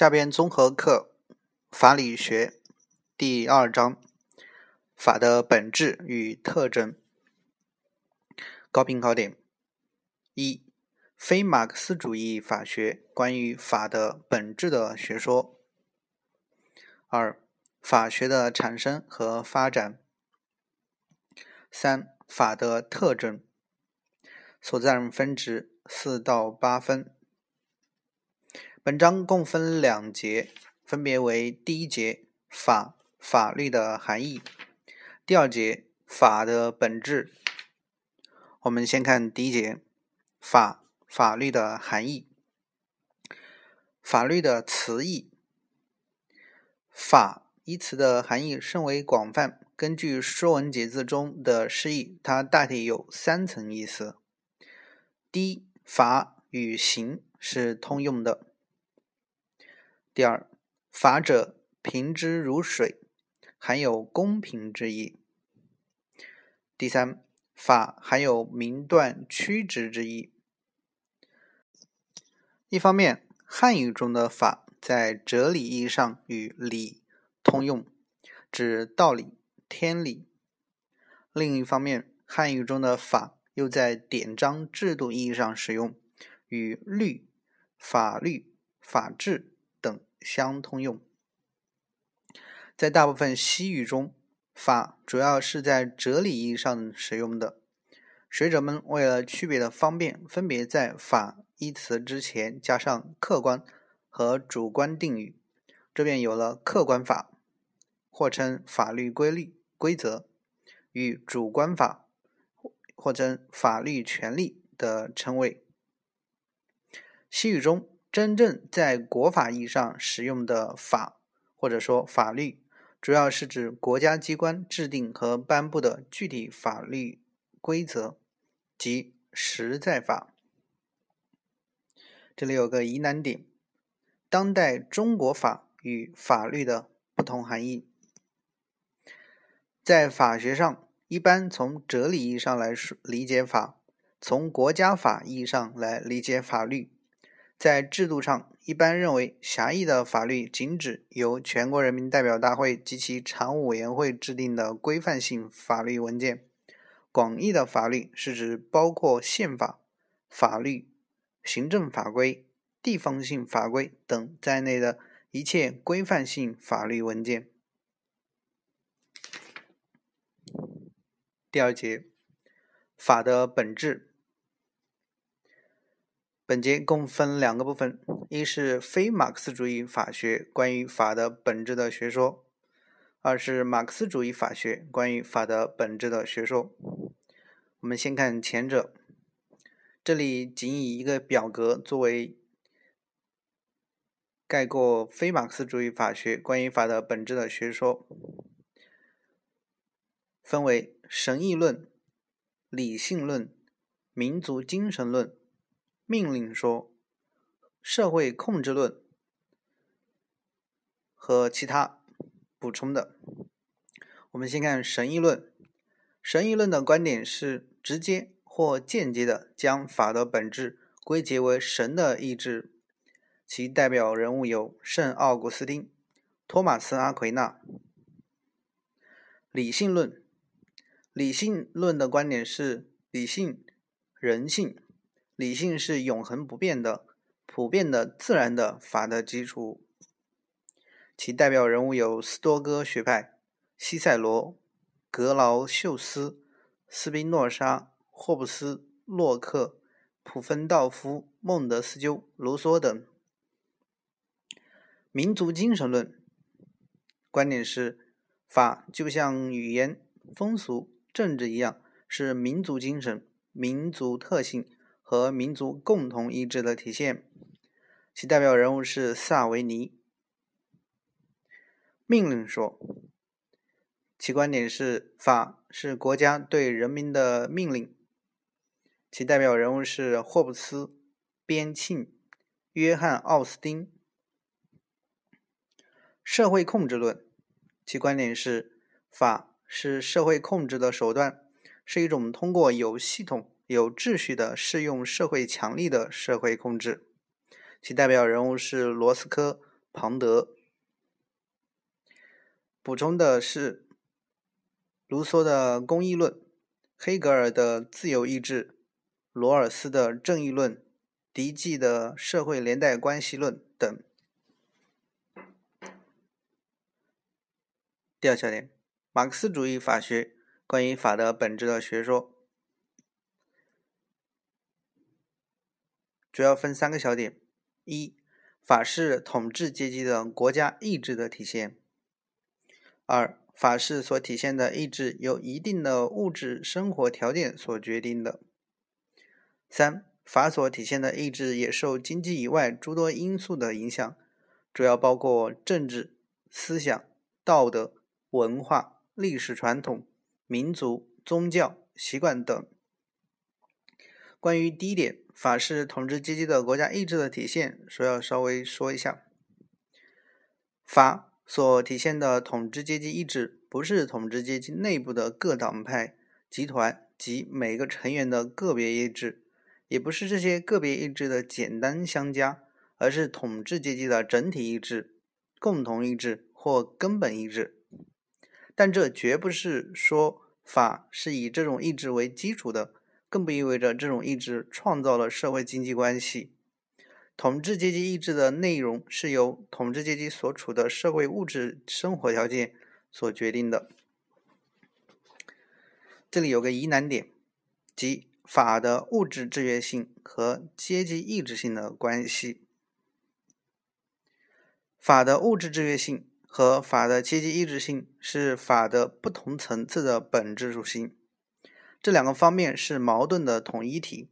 下边综合课法理学第二章法的本质与特征。高频考点：一、非马克思主义法学关于法的本质的学说。二、法学的产生和发展。三、法的特征。所占分值四到八分。本章共分两节，分别为第一节法法律的含义，第二节法的本质。我们先看第一节法法律的含义。法律的词义，法一词的含义甚为广泛。根据《说文解字》中的释义，它大体有三层意思。第一，法与刑是通用的。第二，法者平之如水，含有公平之意。第三，法含有明断曲直之意。一方面，汉语中的法在哲理意义上与理通用，指道理、天理；另一方面，汉语中的法又在典章制度意义上使用，与律、法律、法治。相通用，在大部分西语中，法主要是在哲理意义上使用的。学者们为了区别的方便，分别在“法”一词之前加上客观和主观定语，这便有了客观法，或称法律规律、规则，与主观法，或称法律权利的称谓。西语中。真正在国法意义上使用的法，或者说法律，主要是指国家机关制定和颁布的具体法律规则，即实在法。这里有个疑难点：当代中国法与法律的不同含义。在法学上，一般从哲理意义上来说理解法，从国家法意义上来理解法律。在制度上，一般认为，狭义的法律仅指由全国人民代表大会及其常务委员会制定的规范性法律文件；广义的法律是指包括宪法、法律、行政法规、地方性法规等在内的一切规范性法律文件。第二节，法的本质。本节共分两个部分，一是非马克思主义法学关于法的本质的学说，二是马克思主义法学关于法的本质的学说。我们先看前者，这里仅以一个表格作为概括非马克思主义法学关于法的本质的学说，分为神义论、理性论、民族精神论。命令说、社会控制论和其他补充的。我们先看神义论。神义论的观点是直接或间接的将法的本质归结为神的意志。其代表人物有圣奥古斯丁、托马斯·阿奎那。理性论。理性论的观点是理性、人性。理性是永恒不变的、普遍的、自然的法的基础。其代表人物有斯多哥学派、西塞罗、格劳秀斯、斯宾诺莎、霍布斯、洛克、普芬道夫、孟德斯鸠、卢梭等。民族精神论观点是，法就像语言、风俗、政治一样，是民族精神、民族特性。和民族共同意志的体现，其代表人物是萨维尼。命令说，其观点是法是国家对人民的命令，其代表人物是霍布斯、边沁、约翰·奥斯丁。社会控制论，其观点是法是社会控制的手段，是一种通过有系统。有秩序的适用社会强力的社会控制，其代表人物是罗斯科、庞德。补充的是，卢梭的公义论、黑格尔的自由意志、罗尔斯的正义论、狄济的社会连带关系论等。第二小点，马克思主义法学关于法的本质的学说，主要分三个小点：一、法是统治阶级的国家意志的体现；二、法是所体现的意志由一定的物质生活条件所决定的；三、法所体现的意志也受经济以外诸多因素的影响，主要包括政治、思想、道德。文化、历史传统、民族、宗教习惯等。关于第一点，法是统治阶级的国家意志的体现，说要稍微说一下。法所体现的统治阶级意志，不是统治阶级内部的各党派、集团及每个成员的个别意志，也不是这些个别意志的简单相加，而是统治阶级的整体意志、共同意志或根本意志。但这绝不是说法是以这种意志为基础的，更不意味着这种意志创造了社会经济关系。统治阶级意志的内容是由统治阶级所处的社会物质生活条件所决定的。这里有个疑难点，即法的物质制约性和阶级意志性的关系。法的物质制约性。和法的阶级意志性是法的不同层次的本质属性，这两个方面是矛盾的统一体，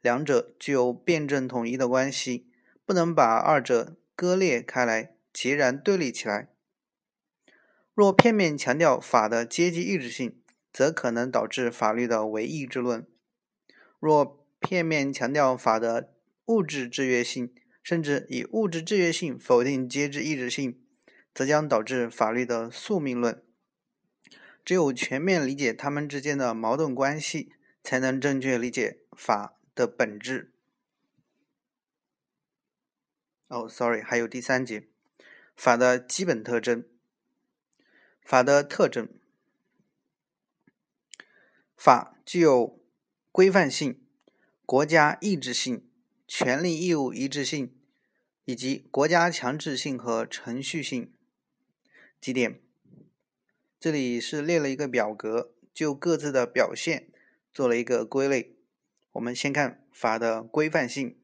两者具有辩证统一的关系，不能把二者割裂开来，截然对立起来。若片面强调法的阶级意志性，则可能导致法律的唯意志论；若片面强调法的物质制约性，甚至以物质制约性否定阶级意志性。则将导致法律的宿命论。只有全面理解他们之间的矛盾关系，才能正确理解法的本质。哦，sorry，还有第三节，法的基本特征。法的特征，法具有规范性、国家意志性、权利义务一致性，以及国家强制性和程序性。几点？这里是列了一个表格，就各自的表现做了一个归类。我们先看法的规范性。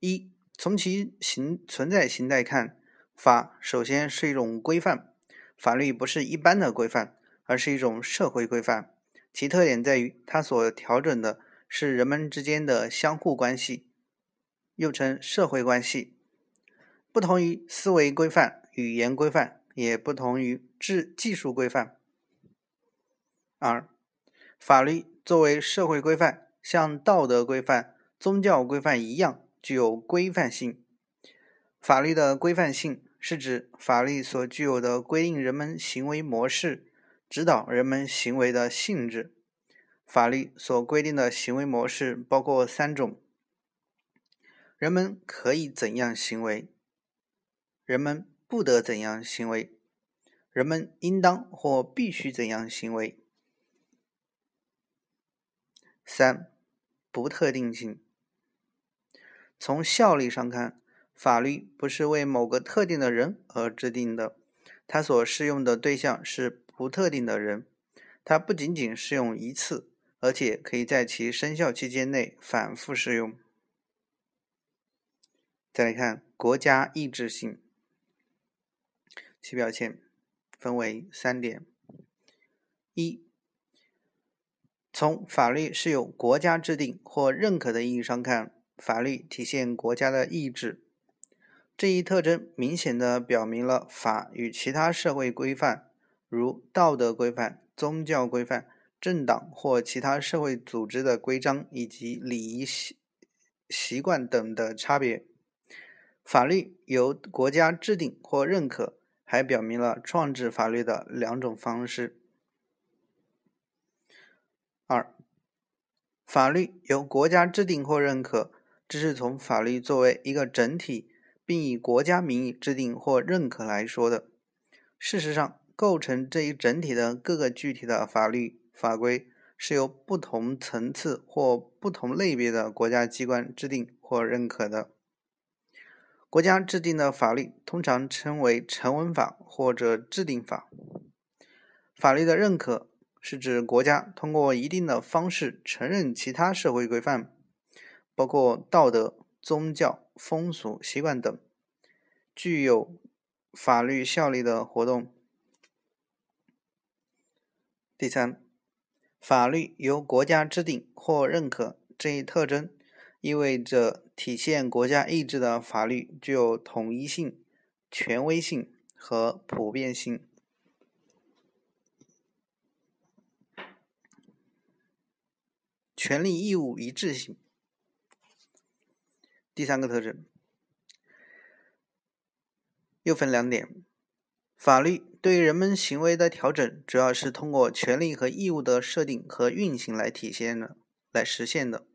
一，从其形存在形态看，法首先是一种规范。法律不是一般的规范，而是一种社会规范。其特点在于，它所调整的是人们之间的相互关系，又称社会关系，不同于思维规范。语言规范也不同于制技术规范。二，法律作为社会规范，像道德规范、宗教规范一样，具有规范性。法律的规范性是指法律所具有的规定人们行为模式、指导人们行为的性质。法律所规定的行为模式包括三种：人们可以怎样行为？人们。不得怎样行为，人们应当或必须怎样行为。三、不特定性。从效力上看，法律不是为某个特定的人而制定的，它所适用的对象是不特定的人。它不仅仅适用一次，而且可以在其生效期间内反复适用。再来看国家意志性。其表现分为三点：一、从法律是由国家制定或认可的意义上看，法律体现国家的意志。这一特征明显的表明了法与其他社会规范，如道德规范、宗教规范、政党或其他社会组织的规章以及礼仪习习惯等的差别。法律由国家制定或认可。还表明了创制法律的两种方式。二、法律由国家制定或认可，这是从法律作为一个整体，并以国家名义制定或认可来说的。事实上，构成这一整体的各个具体的法律法规，是由不同层次或不同类别的国家机关制定或认可的。国家制定的法律通常称为成文法或者制定法。法律的认可是指国家通过一定的方式承认其他社会规范，包括道德、宗教、风俗习惯等，具有法律效力的活动。第三，法律由国家制定或认可这一特征，意味着体现国家意志的法律具有统一性、权威性和普遍性。权利义务一致性。第三个特征又分两点：法律对人们行为的调整，主要是通过权利和义务的设定和运行来体现的、来实现的。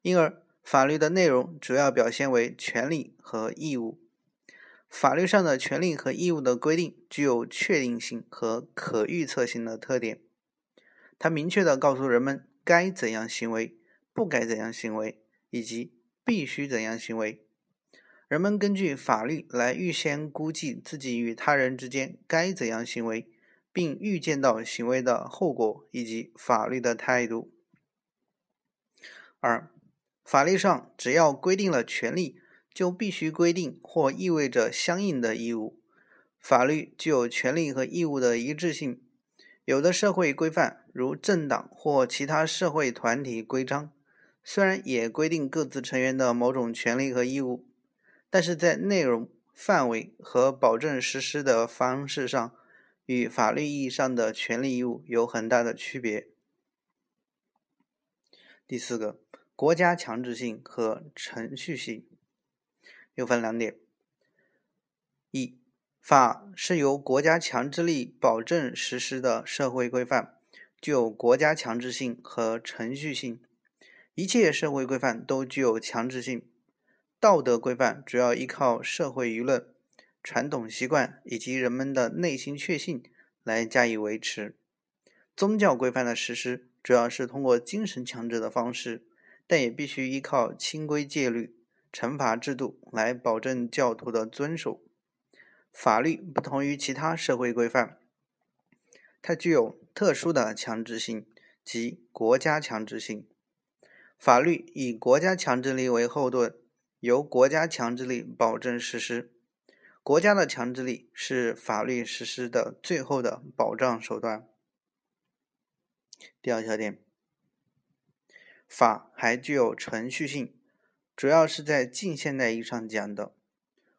因而，法律的内容主要表现为权利和义务。法律上的权利和义务的规定具有确定性和可预测性的特点，它明确的告诉人们。该怎样行为，不该怎样行为，以及必须怎样行为。人们根据法律来预先估计自己与他人之间该怎样行为，并预见到行为的后果以及法律的态度。二，法律上只要规定了权利，就必须规定或意味着相应的义务。法律具有权利和义务的一致性。有的社会规范，如政党或其他社会团体规章，虽然也规定各自成员的某种权利和义务，但是在内容、范围和保证实施的方式上，与法律意义上的权利义务有很大的区别。第四个，国家强制性和程序性，又分两点：一。法是由国家强制力保证实施的社会规范，具有国家强制性和程序性。一切社会规范都具有强制性。道德规范主要依靠社会舆论、传统习惯以及人们的内心确信来加以维持。宗教规范的实施主要是通过精神强制的方式，但也必须依靠清规戒律、惩罚制度来保证教徒的遵守。法律不同于其他社会规范，它具有特殊的强制性及国家强制性。法律以国家强制力为后盾，由国家强制力保证实施。国家的强制力是法律实施的最后的保障手段。第二小点，法还具有程序性，主要是在近现代意义上讲的，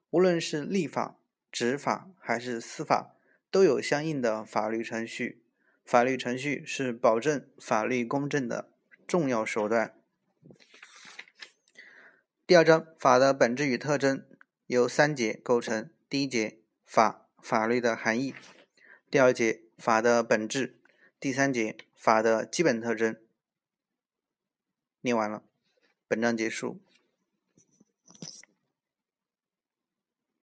无论是立法。执法还是司法，都有相应的法律程序。法律程序是保证法律公正的重要手段。第二章法的本质与特征由三节构成：第一节法法律的含义；第二节法的本质；第三节法的基本特征。念完了，本章结束。